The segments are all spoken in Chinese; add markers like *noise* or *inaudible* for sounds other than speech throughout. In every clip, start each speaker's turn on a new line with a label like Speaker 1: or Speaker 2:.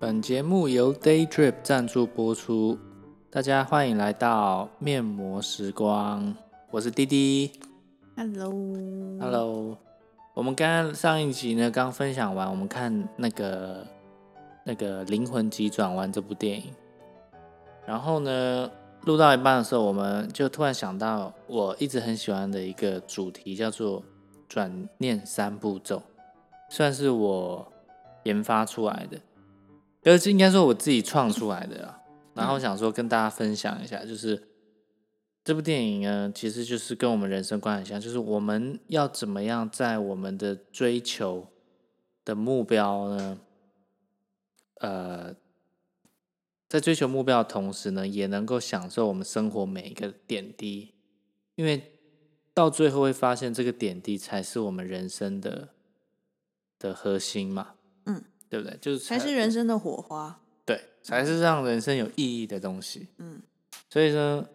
Speaker 1: 本节目由 Daydrip 赞助播出，大家欢迎来到面膜时光，我是滴滴。Hello，Hello，我们刚刚上一集呢，刚分享完，我们看那个那个《灵魂急转弯》这部电影，然后呢，录到一半的时候，我们就突然想到我一直很喜欢的一个主题，叫做转念三步骤，算是我研发出来的，而是应该说我自己创出来的啦。然后想说跟大家分享一下，就是这部电影呢，其实就是跟我们人生观很像，就是我们要怎么样在我们的追求的目标呢，呃，在追求目标的同时呢，也能够享受我们生活每一个点滴，因为到最后会发现，这个点滴才是我们人生的的核心嘛，
Speaker 2: 嗯，
Speaker 1: 对不对？就是
Speaker 2: 才是人生的火花。
Speaker 1: 对，才是让人生有意义的东西。
Speaker 2: 嗯，
Speaker 1: 所以呢，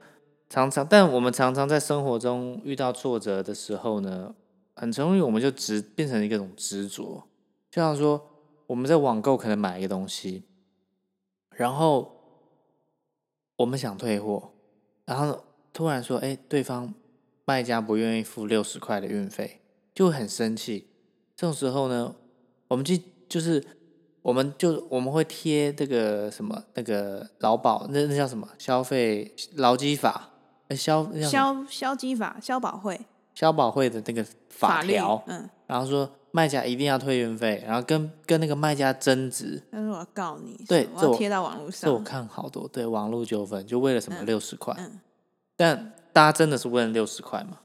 Speaker 1: 常常，但我们常常在生活中遇到挫折的时候呢，很容易我们就执变成一种执着，就像说我们在网购可能买一个东西，然后我们想退货，然后突然说，哎，对方卖家不愿意付六十块的运费，就会很生气。这种时候呢，我们就就是。我们就我们会贴这个什么那个劳保那那叫什么？消费劳基法？呃消
Speaker 2: 消消基法、消保会。
Speaker 1: 消保会的那个法
Speaker 2: 律
Speaker 1: 条，
Speaker 2: 嗯，
Speaker 1: 然后说卖家一定要退运费，然后跟跟那个卖家争执，
Speaker 2: 但是我要告你，
Speaker 1: 对这我
Speaker 2: 贴到网络
Speaker 1: 这我。看好多对网络纠纷就为了什么
Speaker 2: 嗯
Speaker 1: 六十块，
Speaker 2: 嗯，
Speaker 1: 但大家真的是为了六十块吗？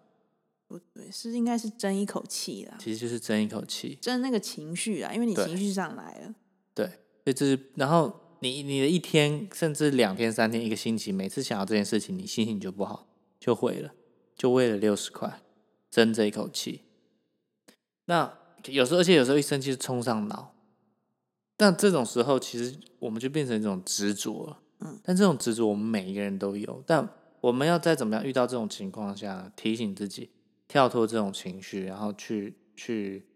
Speaker 2: 不对，是应该是争一口气啦，
Speaker 1: 其实就是争一口气，
Speaker 2: 争那个情绪啦，因为你情绪上来了。
Speaker 1: 对，所以这是然后你你的一天甚至两天三天一个星期，每次想到这件事情，你心情就不好，就毁了，就为了六十块争这一口气。那有时候，而且有时候一生气就冲上脑，但这种时候其实我们就变成一种执着了。
Speaker 2: 嗯，
Speaker 1: 但这种执着我们每一个人都有，但我们要在怎么样遇到这种情况下，提醒自己跳脱这种情绪，然后去去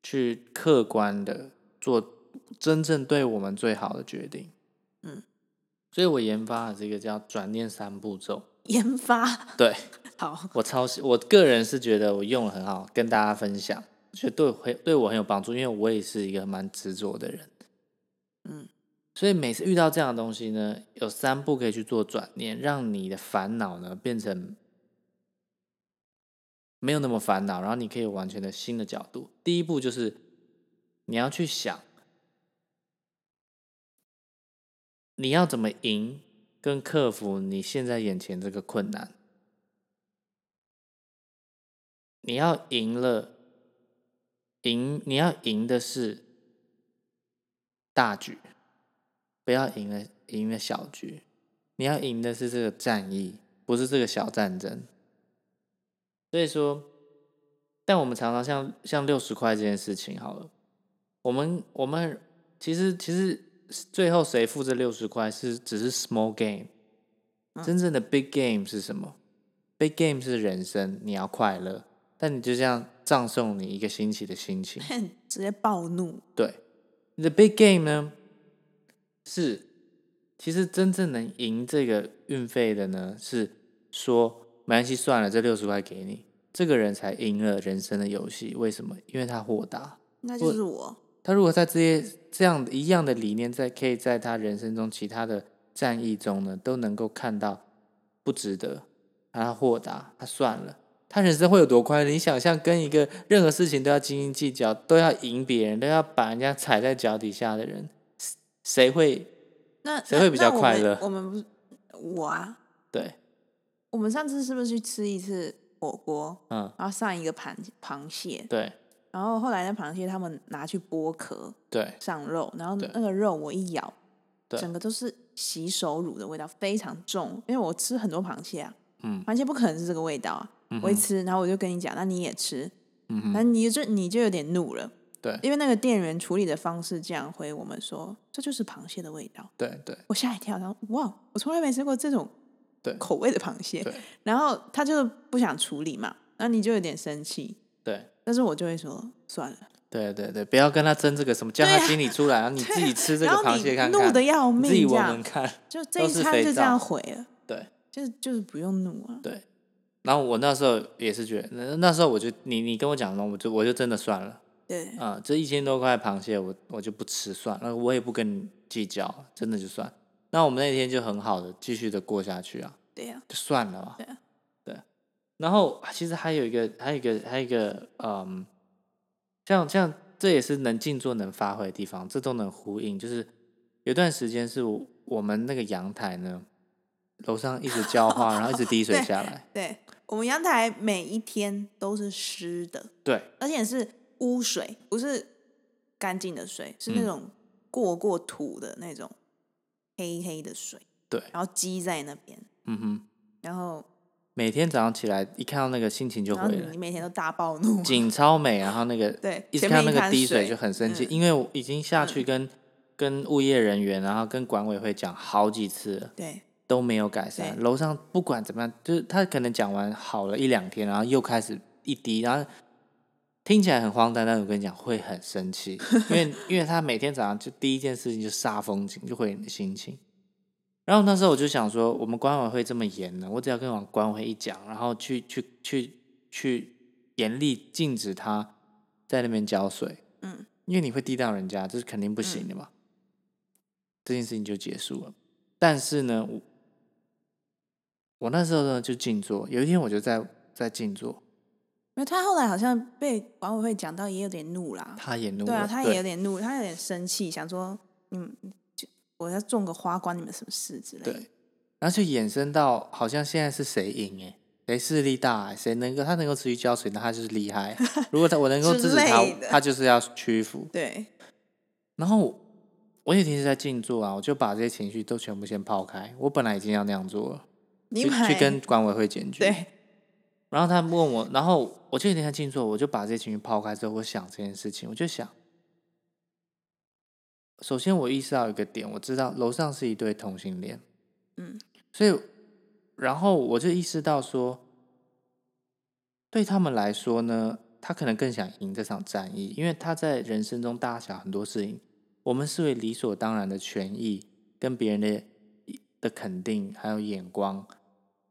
Speaker 1: 去客观的做真正对我们最好的决定。
Speaker 2: 嗯，
Speaker 1: 所以我研发了这个叫转念三步骤。
Speaker 2: 研发
Speaker 1: 对 *laughs*
Speaker 2: 好，
Speaker 1: 我超喜，我个人是觉得我用的很好，跟大家分享，觉得对会对我很有帮助，因为我也是一个蛮执着的人。
Speaker 2: 嗯，
Speaker 1: 所以每次遇到这样的东西呢，有三步可以去做转念，让你的烦恼呢变成没有那么烦恼，然后你可以完全的新的角度。第一步就是你要去想，你要怎么赢跟克服你现在眼前这个困难。你要赢了，赢你要赢的是大局，不要赢了赢了小局。你要赢的是这个战役，不是这个小战争。所以说，但我们常常像像六十块这件事情好了，我们我们其实其实最后谁付这六十块是只是 small game，真正的 big game 是什么？big game 是人生，你要快乐，但你就这样葬送你一个星期的心情。*laughs*
Speaker 2: 直接暴怒。
Speaker 1: 对，你的 big game 呢是，其实真正能赢这个运费的呢，是说没关系，算了，这六十块给你，这个人才赢了人生的游戏。为什么？因为他豁达。
Speaker 2: 那就是我，
Speaker 1: 他如果在这些这样一样的理念，在可以在他人生中其他的战役中呢，都能够看到不值得，他豁达，他算了。他人生会有多快乐？你想象跟一个任何事情都要斤斤计较，都要赢别人，都要把人家踩在脚底下的人，谁会
Speaker 2: 那那
Speaker 1: 谁会比较快乐
Speaker 2: 我们不是我啊，
Speaker 1: 对？
Speaker 2: 我们上次是不是去吃一次火锅，
Speaker 1: 嗯，
Speaker 2: 然后上一个螃螃蟹，
Speaker 1: 对
Speaker 2: 然后后来那螃蟹他们拿去剥壳
Speaker 1: 对
Speaker 2: 上肉，然后那个肉我一咬，
Speaker 1: 对
Speaker 2: 整个都是洗手乳的味道，非常重。因为我吃很多螃蟹啊，
Speaker 1: 嗯
Speaker 2: 螃蟹不可能是这个味道啊。
Speaker 1: 嗯
Speaker 2: 我一吃，然后我就跟你讲，那你也吃，
Speaker 1: 嗯哼，
Speaker 2: 那你就你就有点怒了，
Speaker 1: 对
Speaker 2: 因为那个店员处理的方式这样回我们说，这就是螃蟹的味道。
Speaker 1: 对对
Speaker 2: 我吓一跳，然后哇，我从来没吃过这种
Speaker 1: 对
Speaker 2: 口味的螃蟹。然后他就不想处理嘛，那你就有点生气，
Speaker 1: 对
Speaker 2: 但是我就会说算了，
Speaker 1: 对对对，不要跟他争这个什么，叫他经理出来，然后你自己吃这个螃蟹看看，
Speaker 2: 怒的要
Speaker 1: 命自己
Speaker 2: 命，这样
Speaker 1: 闻闻看。
Speaker 2: 就这一餐就这样
Speaker 1: 皂
Speaker 2: 毁了，
Speaker 1: 对
Speaker 2: 就是就是不用怒啊。
Speaker 1: 对，然后我那时候也是觉得，那那时候我就你你跟我讲了，我就我就真的算了
Speaker 2: 对，
Speaker 1: 啊、这一千多块螃蟹我我就不吃算了，我也不跟你计较，真的就算。那我们那天就很好的继续的过下去啊，
Speaker 2: 对呀、
Speaker 1: 就算了嘛。
Speaker 2: 对啊
Speaker 1: 对。然后其实还有一个，还有一个，还有一个，嗯，像像这也是能静坐能发挥的地方，这都能呼应。就是有段时间是我我们那个阳台呢，楼上一直浇花，然后一直滴水下来。
Speaker 2: 对，我们阳台每一天都是湿的，
Speaker 1: 对
Speaker 2: 而且是污水，不是干净的水，是那
Speaker 1: 嗯
Speaker 2: 种过过土的那种黑黑的水，
Speaker 1: 对，
Speaker 2: 然后积在那边，
Speaker 1: 嗯哼，
Speaker 2: 然后
Speaker 1: 每天早上起来一看到那个心情就毁了
Speaker 2: 你你，每天都大暴怒，
Speaker 1: 景超美，然后那个 *laughs*
Speaker 2: 对，
Speaker 1: 一直看到那个滴水
Speaker 2: 水
Speaker 1: 就很生气，
Speaker 2: 嗯
Speaker 1: 因为我已经下去跟、跟物业人员，然后跟管委会讲好几次了。
Speaker 2: 对
Speaker 1: 都没有改善。楼上不管怎么样，就是他可能讲完好了一两天，然后又开始一滴，然后听起来很荒诞，但是我跟你讲会很生气，因为 *laughs* 因为他每天早上就第一件事情就煞风景，就会你的心情。然后那时候我就想说，我们管委会这么严呢，我只要跟往管委会一讲，然后去去去去严厉禁止他在那边浇水，
Speaker 2: 嗯，
Speaker 1: 因为你会滴到人家，这是肯定不行的嘛。这件事情就结束了。但是呢，我我那时候呢就静坐，有一天我就在在静坐，
Speaker 2: 因为他后来好像被管委会讲到，也有点怒啦。
Speaker 1: 他也怒了，
Speaker 2: 对啊，他也有点怒，他有点生气，想说你们就我要种个花，关你们什么事之类的。
Speaker 1: 对，然后就衍生到好像现在是谁赢哎，谁势力大欸，谁能够他能够持续浇水，那他就是厉害。如果他我能够 *laughs*
Speaker 2: 之
Speaker 1: 制止他，他就是要屈服。
Speaker 2: 对
Speaker 1: 然后我有一天是在静坐啊，我就把这些情绪都全部先抛开。我本来已经要那样做了，去去跟管委会检举。
Speaker 2: 对
Speaker 1: 然后他问我，然后我就有一天在静坐，我就把这些情绪抛开之后，我想这件事情，我就想，首先我意识到一个点，我知道楼上是一对同性恋，
Speaker 2: 嗯，
Speaker 1: 所以然后我就意识到说，对他们来说呢，他可能更想赢这场战役，因为他在人生中大小很多事情，我们视为理所当然的权益跟别人的的肯定还有眼光，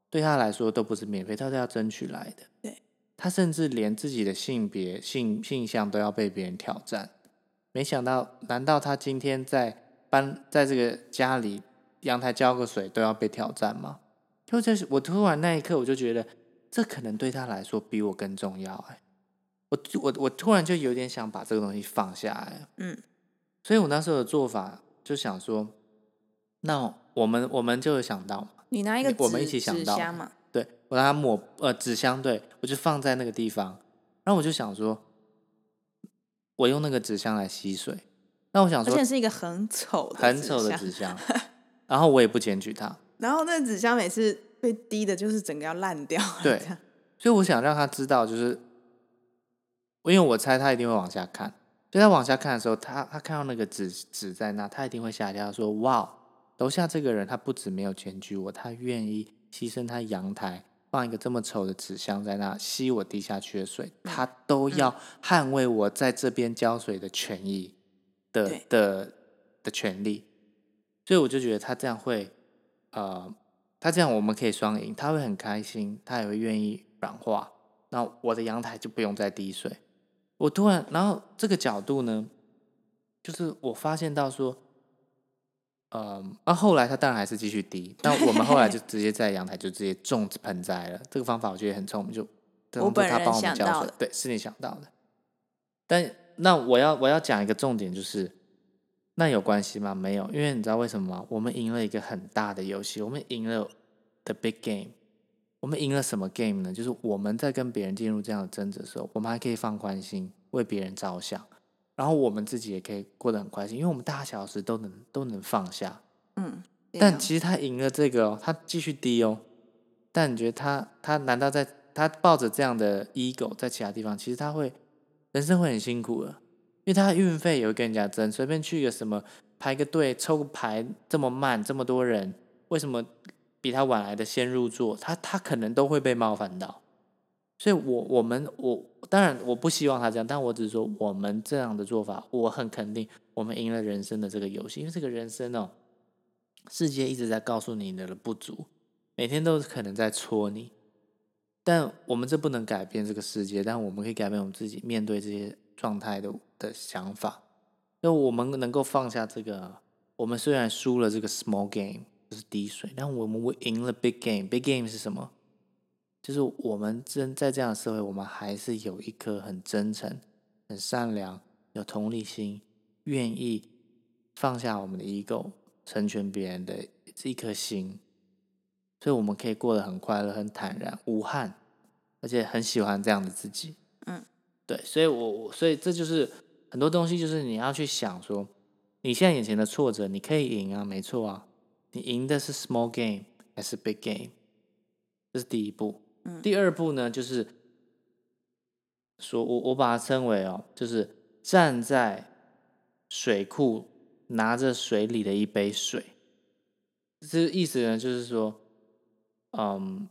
Speaker 1: 对他来说都不是免费，他是要争取来的。
Speaker 2: 对，
Speaker 1: 他甚至连自己的性别、性性向都要被别人挑战。没想到，难道他今天在搬在这个家里阳台浇个水都要被挑战吗？就这是我突然那一刻，我就觉得这可能对他来说比我更重要、哎，我我我突然就有点想把这个东西放下来。
Speaker 2: 嗯，
Speaker 1: 所以我那时候的做法就想说，那我们我们就有想到嘛，
Speaker 2: 你拿一个
Speaker 1: 我们一起想到
Speaker 2: 纸箱嘛，
Speaker 1: 对我拿抹呃纸箱，对我就放在那个地方，然后我就想说，我用那个纸箱来吸水，那我想说
Speaker 2: 而且是一个很丑
Speaker 1: 很丑的
Speaker 2: 箱
Speaker 1: 纸箱，*laughs* 然后我也不检举它，
Speaker 2: 然后那个纸箱每次被滴的，就是整个要烂掉了。
Speaker 1: 对所以我想让他知道，就是因为我猜他一定会往下看，所以他往下看的时候，他他看到那个纸纸在那，他一定会吓一跳，说：“哇，楼下这个人他不止没有检举我，他愿意牺牲他阳台放一个这么丑的纸箱在那吸我滴下去的水，他都要捍卫我在这边浇水的权益的的的权利。”所以我就觉得他这样会，呃，他这样我们可以双赢，他会很开心，他也会愿意软化，那我的阳台就不用再滴水。我突然，然后这个角度呢，就是我发现到说，呃，那、后来他当然还是继续滴，但我们后来就直接在阳台就直接种盆栽了。这个方法我觉得很聪明，就
Speaker 2: 我本人
Speaker 1: 他帮我们
Speaker 2: 想到的，
Speaker 1: 浇水对，是你想到的。但那我要我要讲一个重点，就是那有关系吗？没有，因为你知道为什么吗？我们赢了一个很大的游戏，我们赢了 the big game。我们赢了什么 game 呢？就是我们在跟别人进入这样的争执的时候，我们还可以放宽心，为别人着想，然后我们自己也可以过得很开心，因为我们大小时都能都能放下。
Speaker 2: 嗯，
Speaker 1: 但
Speaker 2: 啊
Speaker 1: 其实他赢了这个哦，他继续低哦。但你觉得他他难道在他抱着这样的 ego 在其他地方，其实他会人生会很辛苦的，因为他的运费也会跟人家争，随便去个什么排个队抽个牌这么慢，这么多人，为什么比他晚来的先入座，他他可能都会被冒犯到。所以我我们我当然我不希望他这样，但我只是说我们这样的做法，我很肯定我们赢了人生的这个游戏，因为这个人生哦，世界一直在告诉你的不足，每天都可能在戳你，但我们这不能改变这个世界，但我们可以改变我们自己面对这些状态的的想法，那我们能够放下这个，我们虽然输了这个 small game 就是滴水，但我们赢了 big game，big game 是什么？就是我们真在这样的社会，我们还是有一颗很真诚、很善良、有同理心，愿意放下我们的 ego，成全别人的这一颗心，所以我们可以过得很快乐、很坦然、无憾，而且很喜欢这样的自己。
Speaker 2: 嗯，
Speaker 1: 对，所以我我所以这就是很多东西，就是你要去想说，你现在眼前的挫折，你可以赢啊，没错啊，你赢的是 small game 还是 big game，这是第一步。第二步呢，就是说我我把它称为哦，就是站在水库拿着水里的一杯水，这意思呢，就是说，嗯，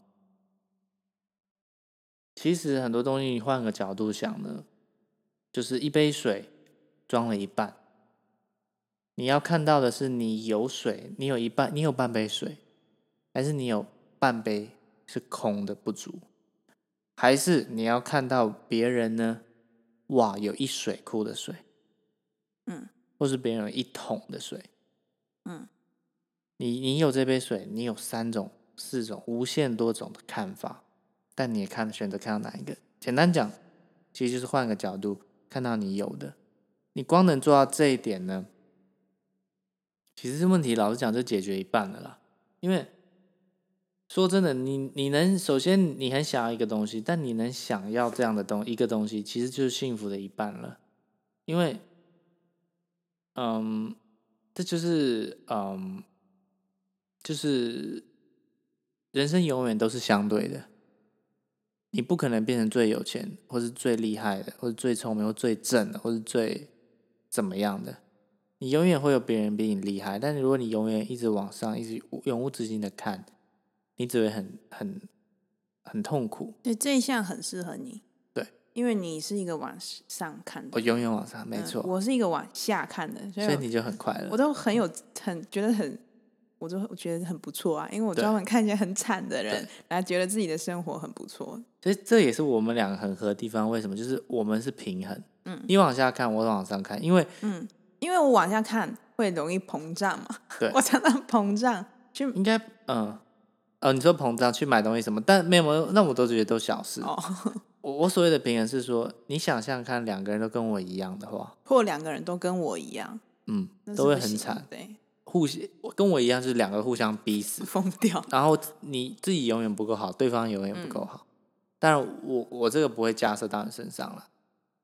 Speaker 1: 其实很多东西你换个角度想呢，就是一杯水装了一半，你要看到的是你有水，你有一半，你有半杯水，还是你有半杯？是空的不足，还是你要看到别人呢？哇，有一水库的水，
Speaker 2: 嗯，
Speaker 1: 或是别人有一桶的水，
Speaker 2: 嗯，
Speaker 1: 你你有这杯水，你有三种、四种、无限多种的看法，但你也看选择看到哪一个？简单讲，其实就是换个角度看到你有的，你光能做到这一点呢，其实这问题老实讲就解决一半了啦，因为。说真的，你你能首先你很想要一个东西，但你能想要这样的东一个东西，其实就是幸福的一半了。因为，嗯，这就是嗯，就是人生永远都是相对的。你不可能变成最有钱，或是最厉害的，或者最聪明，或最正的，或是最怎么样的。你永远会有别人比你厉害，但如果你永远一直往上，一直永无止境的看。你只会很很很痛苦。
Speaker 2: 对这一项很适合你。
Speaker 1: 对，
Speaker 2: 因为你是一个往上看的。
Speaker 1: 我永远往上，没错。
Speaker 2: 我是一个往下看的，
Speaker 1: 所以你就很快乐。
Speaker 2: 我都很有很觉得很，我都我觉得很不错啊，因为我专门看一些很惨的人，然后觉得自己的生活很不错。
Speaker 1: 所以这也是我们两个很合的地方。为什么？就是我们是平衡。
Speaker 2: 嗯。
Speaker 1: 你往下看，我往上看，因为
Speaker 2: 嗯，因为我往下看会容易膨胀嘛。
Speaker 1: 对。
Speaker 2: 我常常膨胀，就
Speaker 1: 应该嗯。哦，你说膨胀去买东西什么？但没有，那我都觉得都小事。
Speaker 2: 哦，*laughs*
Speaker 1: 我我所谓的平衡是说，你想象看，两个人都跟我一样的话，*laughs*
Speaker 2: 或两个人都跟我一样，
Speaker 1: 嗯，都会很惨。
Speaker 2: 对，
Speaker 1: 互相跟我一样，就是两个互相逼死，
Speaker 2: 疯掉。
Speaker 1: 然后你自己永远不够好，对方永远不够好。当然，我我这个不会架设到你身上了。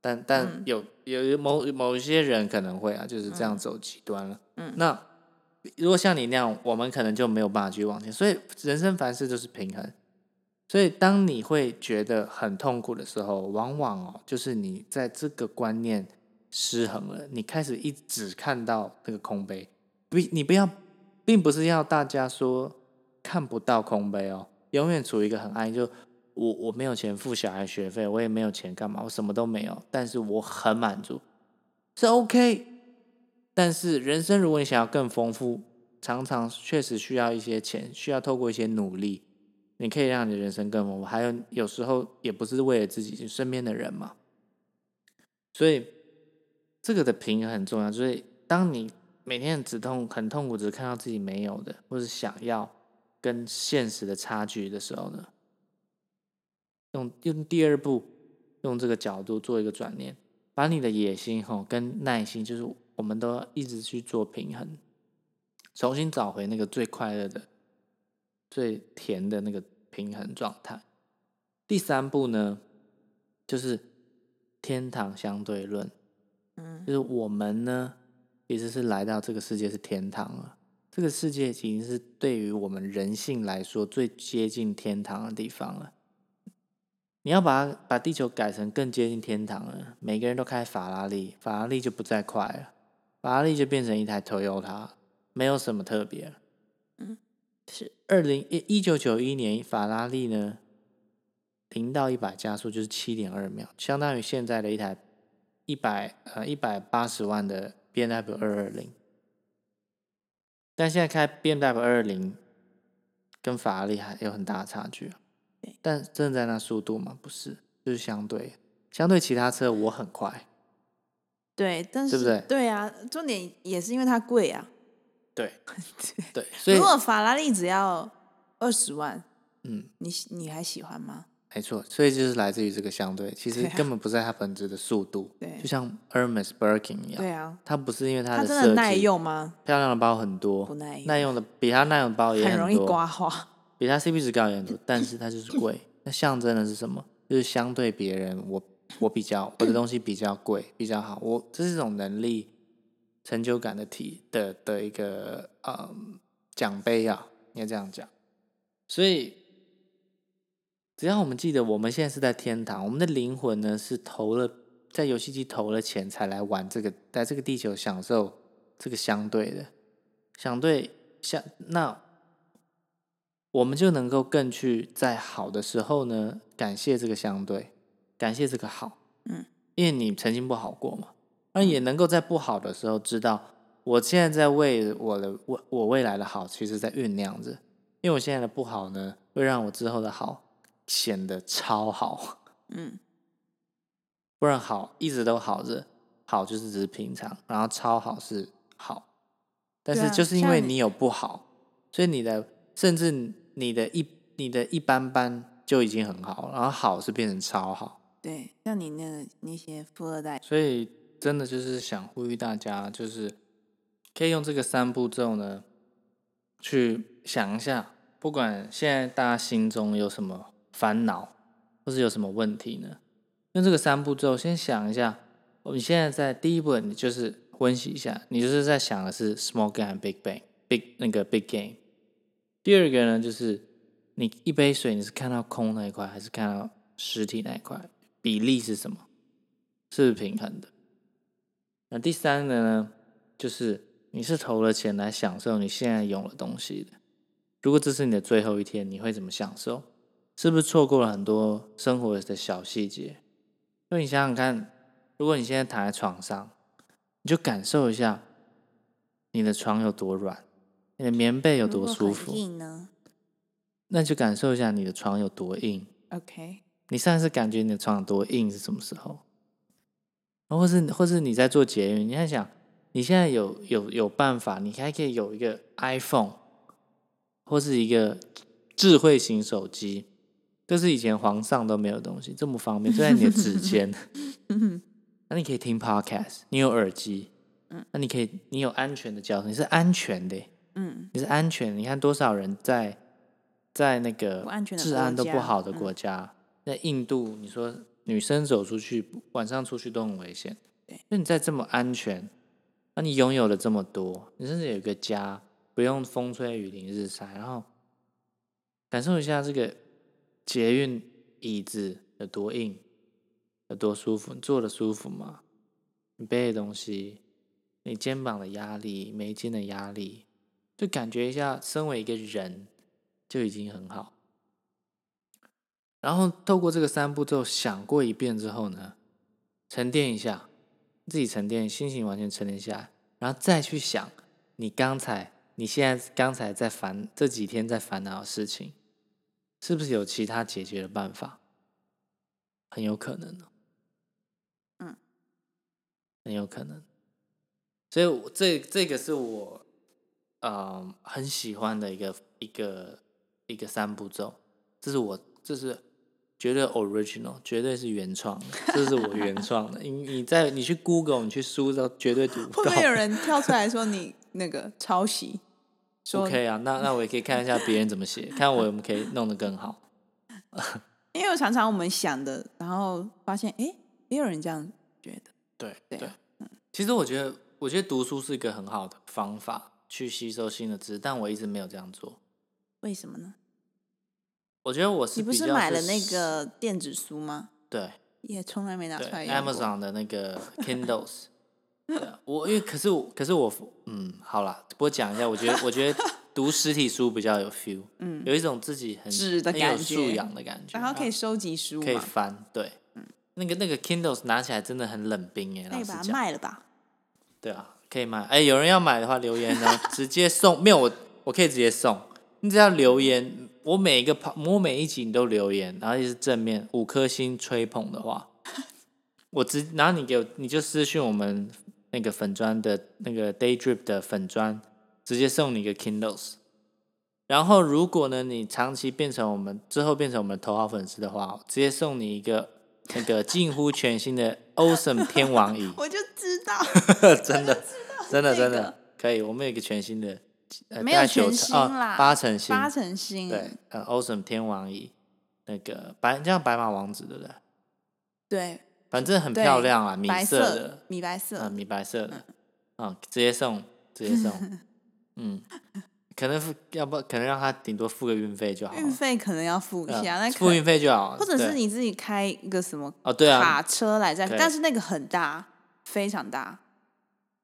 Speaker 1: 但但有有某某一些人可能会啊，就是这样走极端了。
Speaker 2: 嗯，
Speaker 1: 那。如果像你那样，我们可能就没有办法去往前。所以人生凡事就是平衡。所以当你会觉得很痛苦的时候，往往哦，就是你在这个观念失衡了。你开始一直看到那个空杯，不，你不要，并不是要大家说看不到空杯哦，永远处于一个很安。就我我没有钱付小孩学费，我也没有钱干嘛，我什么都没有，但是我很满足，是 OK。但是人生，如果你想要更丰富，常常确实需要一些钱，需要透过一些努力，你可以让你的人生更丰富。还有有时候也不是为了自己就身边的人嘛，所以这个的平衡很重要。所以当你每天很止痛、很痛苦，只看到自己没有的，或是想要跟现实的差距的时候呢，用用第二步，用这个角度做一个转念，把你的野心吼跟耐心，就是。我们都要一直去做平衡，重新找回那个最快乐的、最甜的那个平衡状态。第三步呢，就是天堂相对论。
Speaker 2: 嗯，
Speaker 1: 就是我们呢，其实是来到这个世界是天堂了。这个世界已经是对于我们人性来说最接近天堂的地方了。你要把把地球改成更接近天堂了，每个人都开法拉利，法拉利就不再快了。法拉利就变成一台 Toyota，没有什么特别。
Speaker 2: 嗯，是
Speaker 1: 二零一一九九一年，法拉利呢零到一百加速就是七点二秒，相当于现在的一台一百呃一百八十万的 B M W 二二零。但现在开 B M W 二二零跟法拉利还有很大的差距啊。但真的在那速度嘛？不是，就是相对相对其他车我很快。
Speaker 2: 对，但是
Speaker 1: 对不对？
Speaker 2: 对啊，重点也是因为它贵啊。
Speaker 1: 对对，*laughs* 所以
Speaker 2: 如果法拉利只要二十万，
Speaker 1: 嗯，
Speaker 2: 你你还喜欢吗？
Speaker 1: 没错，所以就是来自于这个相对，其实根本不在它本质的速度，*laughs*
Speaker 2: 对
Speaker 1: 就像 Hermes Birkin 一样，
Speaker 2: 对啊，
Speaker 1: 它不是因为它
Speaker 2: 它
Speaker 1: 的设
Speaker 2: 真的耐用吗？
Speaker 1: 漂亮的包很多，
Speaker 2: 不耐用
Speaker 1: 耐用的比它耐用的包也
Speaker 2: 很容易
Speaker 1: 多，
Speaker 2: 刮花。
Speaker 1: 比它 CP 值高也很多，但是它就是贵。*laughs* 那象征的是什么？就是相对别人，我我比较我的东西比较贵，比较好，我这是一种能力、成就感的体的的一个嗯奖杯啊，应该这样讲。所以，只要我们记得我们现在是在天堂，我们的灵魂呢是投了在游戏机投了钱才来玩这个，在这个地球享受这个相对的相对相那。我们就能够更去在好的时候呢，感谢这个相对，感谢这个好，
Speaker 2: 嗯，
Speaker 1: 因为你曾经不好过嘛，那也能够在不好的时候知道，我现在在为我的我我未来的好，其实在酝酿着，因为我现在的不好呢，会让我之后的好显得超好，
Speaker 2: 嗯，
Speaker 1: 不然好一直都好着，好就是只是平常，然后超好是好，但是就是因为
Speaker 2: 你
Speaker 1: 你有不好，所以你的甚至你的一你的一般般就已经很好，然后好是变成超好，
Speaker 2: 对，像你那那些富二代，
Speaker 1: 所以真的就是想呼吁大家，就是可以用这个三步骤呢，去想一下，不管现在大家心中有什么烦恼，或是有什么问题呢，用这个三步骤先想一下。我们现在在第一步，你就是温习一下，你就是在想的是 small game big bang，big 那个 big game。第二个呢，就是你一杯水，你是看到空那一块，还是看到实体那一块？比例是什么？是不是平衡的？那第三个呢，就是你是投了钱来享受你现在有的东西的。如果这是你的最后一天，你会怎么享受？是不是错过了很多生活的小细节？因为你想想看，如果你现在躺在床上，你就感受一下你的床有多软，你的棉被有
Speaker 2: 有
Speaker 1: 多舒服，
Speaker 2: 硬呢
Speaker 1: 那你就感受一下你的床有多硬。
Speaker 2: ？OK，
Speaker 1: 你上次感觉你的床有多硬是什么时候？或是或是你在做捷运，你在想，你现在有有有办法，你还可以有一个 iPhone，或是一个智慧型手机，这是以前皇上都没有的东西，这么方便，就在你的指尖。*laughs* 那你可以听 Podcast，你有耳机，那你可以，你有安全的交通，你是安全的，
Speaker 2: 嗯，
Speaker 1: 你是安全。你看多少人在在那个治安都不好的
Speaker 2: 嗯
Speaker 1: 国家，在印度，你说女生走出去，晚上出去都很危险。那你在这么安全，那你拥有了这么多，你甚至有一个家，不用风吹雨淋日晒，然后感受一下这个捷运椅子有多硬，有多舒服，你坐的舒服吗？你背的东西，你肩膀的压力、眉间的压力，就感觉一下，身为一个人就已经很好。然后透过这个三步骤想过一遍之后呢，沉淀一下，自己沉淀，心情完全沉淀下来，然后再去想你刚才、你现在刚才在烦这几天在烦恼的事情，是不是有其他解决的办法？很有可能哦。
Speaker 2: 嗯，
Speaker 1: 很有可能。所以我这这个是我，嗯，很喜欢的一个一个一个三步骤，这是我这是绝对 original，绝对是原创的，*laughs* 这是我原创的。你你在你去 Google，你去搜都绝对读
Speaker 2: 会
Speaker 1: 不到。
Speaker 2: 不会有人跳出来说你那个抄袭
Speaker 1: ？OK 啊，那那我也可以看一下别人怎么写，*laughs* 看我们可以弄得更好。
Speaker 2: 因为我常常我们想的，然后发现哎，也有人这样觉得。
Speaker 1: 对
Speaker 2: 对，
Speaker 1: 其实我觉得，我觉得读书是一个很好的方法去吸收新的知识，但我一直没有这样做。
Speaker 2: 为什么呢？
Speaker 1: 我觉得我是
Speaker 2: 你不是买了那个电子书吗？
Speaker 1: 对
Speaker 2: 也从来没拿出来过。
Speaker 1: Amazon 的那个 Kindles，*laughs* 我因为可是我可是我嗯好啦，不过讲一下，我觉得我觉得读实体书比较有 feel，*laughs* 嗯，有一种自己很
Speaker 2: 纸的感
Speaker 1: 觉，素养的感觉，
Speaker 2: 然后可以收集书，
Speaker 1: 可以翻，对，嗯，那个那个 Kindles 拿起来真的很冷冰哎，
Speaker 2: 可以把它卖了吧？
Speaker 1: 对啊，可以卖，哎，有人要买的话留言呢，直接送，没有我我可以直接送，你只要留言，我每一个我每一集你都留言，然后也是正面五颗星吹捧的话，*laughs* 我直，然后你给我你就私信我们那个粉砖的那个 Daydrip 的粉砖。直接送你一个 Kindles，然后如果呢你长期变成我们之后变成我们头号粉丝的话，直接送你一个那个近乎全新的 *laughs* Awesome 天王椅。
Speaker 2: 我就知道，*laughs*
Speaker 1: 真的，真的，真的可以。我们有一个全新的，
Speaker 2: 没有全新啦，
Speaker 1: 八成新，
Speaker 2: 八成新。
Speaker 1: 对，呃，Awesome 天王椅，那个白像白马王子，对不对？
Speaker 2: 对，
Speaker 1: 反正很漂亮啊，米
Speaker 2: 色
Speaker 1: 的，
Speaker 2: 米白色，
Speaker 1: 嗯，米白色的，嗯，直接送，直接送。*laughs* 嗯，可能付要不可能让他顶多付个运费就好。
Speaker 2: 运费可能要付一下，那
Speaker 1: 付运费就好。
Speaker 2: 或者是你自己开一个什么
Speaker 1: 哦，对啊，
Speaker 2: 卡车来载，但是那个很大，非常大，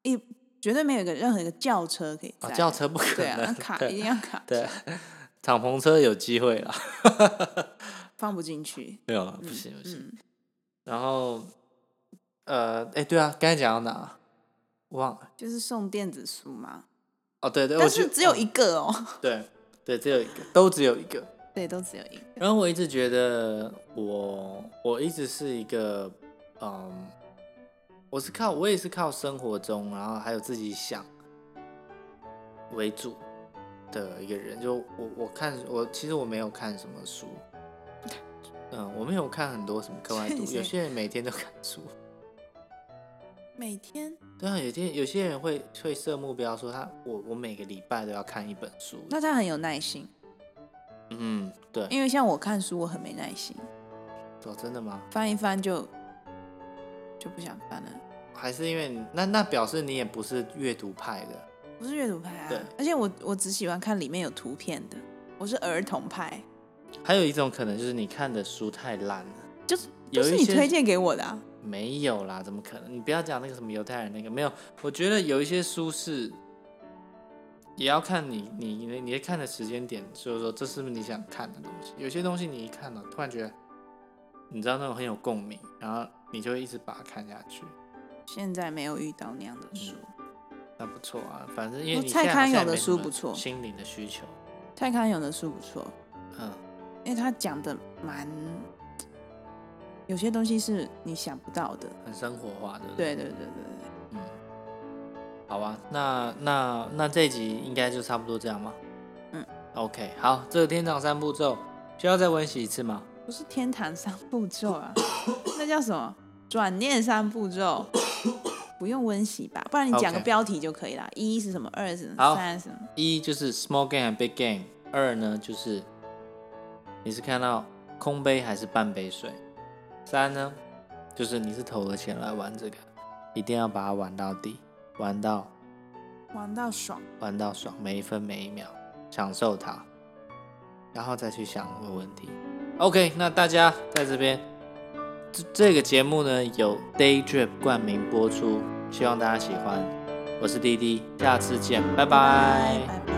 Speaker 2: 一绝对没有一个任何一个轿车可以载。
Speaker 1: 轿车不可
Speaker 2: 能，卡一定要卡。
Speaker 1: 对，敞篷车有机会啦，*laughs*
Speaker 2: 放不进去。
Speaker 1: 没有了，不行不行。然后，呃，哎，对啊，刚才讲到哪？忘了。
Speaker 2: 就是送电子书嘛。
Speaker 1: 哦，对对，
Speaker 2: 但是只有一个哦。
Speaker 1: 对对，只有一个，都只有一个。*laughs*
Speaker 2: 对，都只有一个。
Speaker 1: 然后我一直觉得，我我一直是一个，嗯，我是靠我也是靠生活中，然后还有自己想为主的一个人。就我我看我其实我没有看什么书，嗯，我没有看很多什么课外 *laughs* 读，有些人每天都看书。
Speaker 2: 每天
Speaker 1: 对啊，有天有些人会会设目标，说他我我每个礼拜都要看一本书，
Speaker 2: 那他很有耐心。
Speaker 1: 嗯，对，
Speaker 2: 因为像我看书，我很没耐心。
Speaker 1: 哦，真的吗？
Speaker 2: 翻一翻就就不想翻了。
Speaker 1: 还是因为那那表示你也不是阅读派的，
Speaker 2: 不是阅读派啊。
Speaker 1: 对，
Speaker 2: 而且我我只喜欢看里面有图片的，我是儿童派。
Speaker 1: 还有一种可能就是你看的书太烂了，
Speaker 2: 就是就是你推荐给我的。啊。
Speaker 1: 没有啦，怎么可能？你不要讲那个什么犹太人那个，没有。我觉得有一些书是，也要看你你你你看的时间点，就是说这是不是你想看的东西。有些东西你一看了，突然觉得，你知道那种很有共鸣，然后你就会一直把它看下去。
Speaker 2: 现在没有遇到那样的书，
Speaker 1: 那不错啊。反正因为你
Speaker 2: 蔡康永的书不错，
Speaker 1: 心灵的需求。
Speaker 2: 蔡康永的书不错，嗯，因为他讲的蛮。有些东西是你想不到的，
Speaker 1: 很生活化的。
Speaker 2: 对对对对对，嗯，
Speaker 1: 好吧，那那那这集应该就差不多这样吗？嗯，OK，好，这个天堂三步骤需要再温习一次吗？
Speaker 2: 不是天堂三步骤啊，*coughs* 那叫什么？转念三步骤，不用温习吧？不然你讲个标题就可以了。一是什么？二是什么？三是什么？
Speaker 1: 一就是 small game 和 big game，二呢就是你是看到空杯还是半杯水？三呢，就是你是投了钱来玩这个，一定要把它玩到底，玩到
Speaker 2: 玩到爽，
Speaker 1: 玩到爽，每一分每一秒享受它，然后再去想这个问题。OK，那大家在这边，这这个节目呢有 Daydrip 冠名播出，希望大家喜欢。我是滴滴，下次见，拜拜。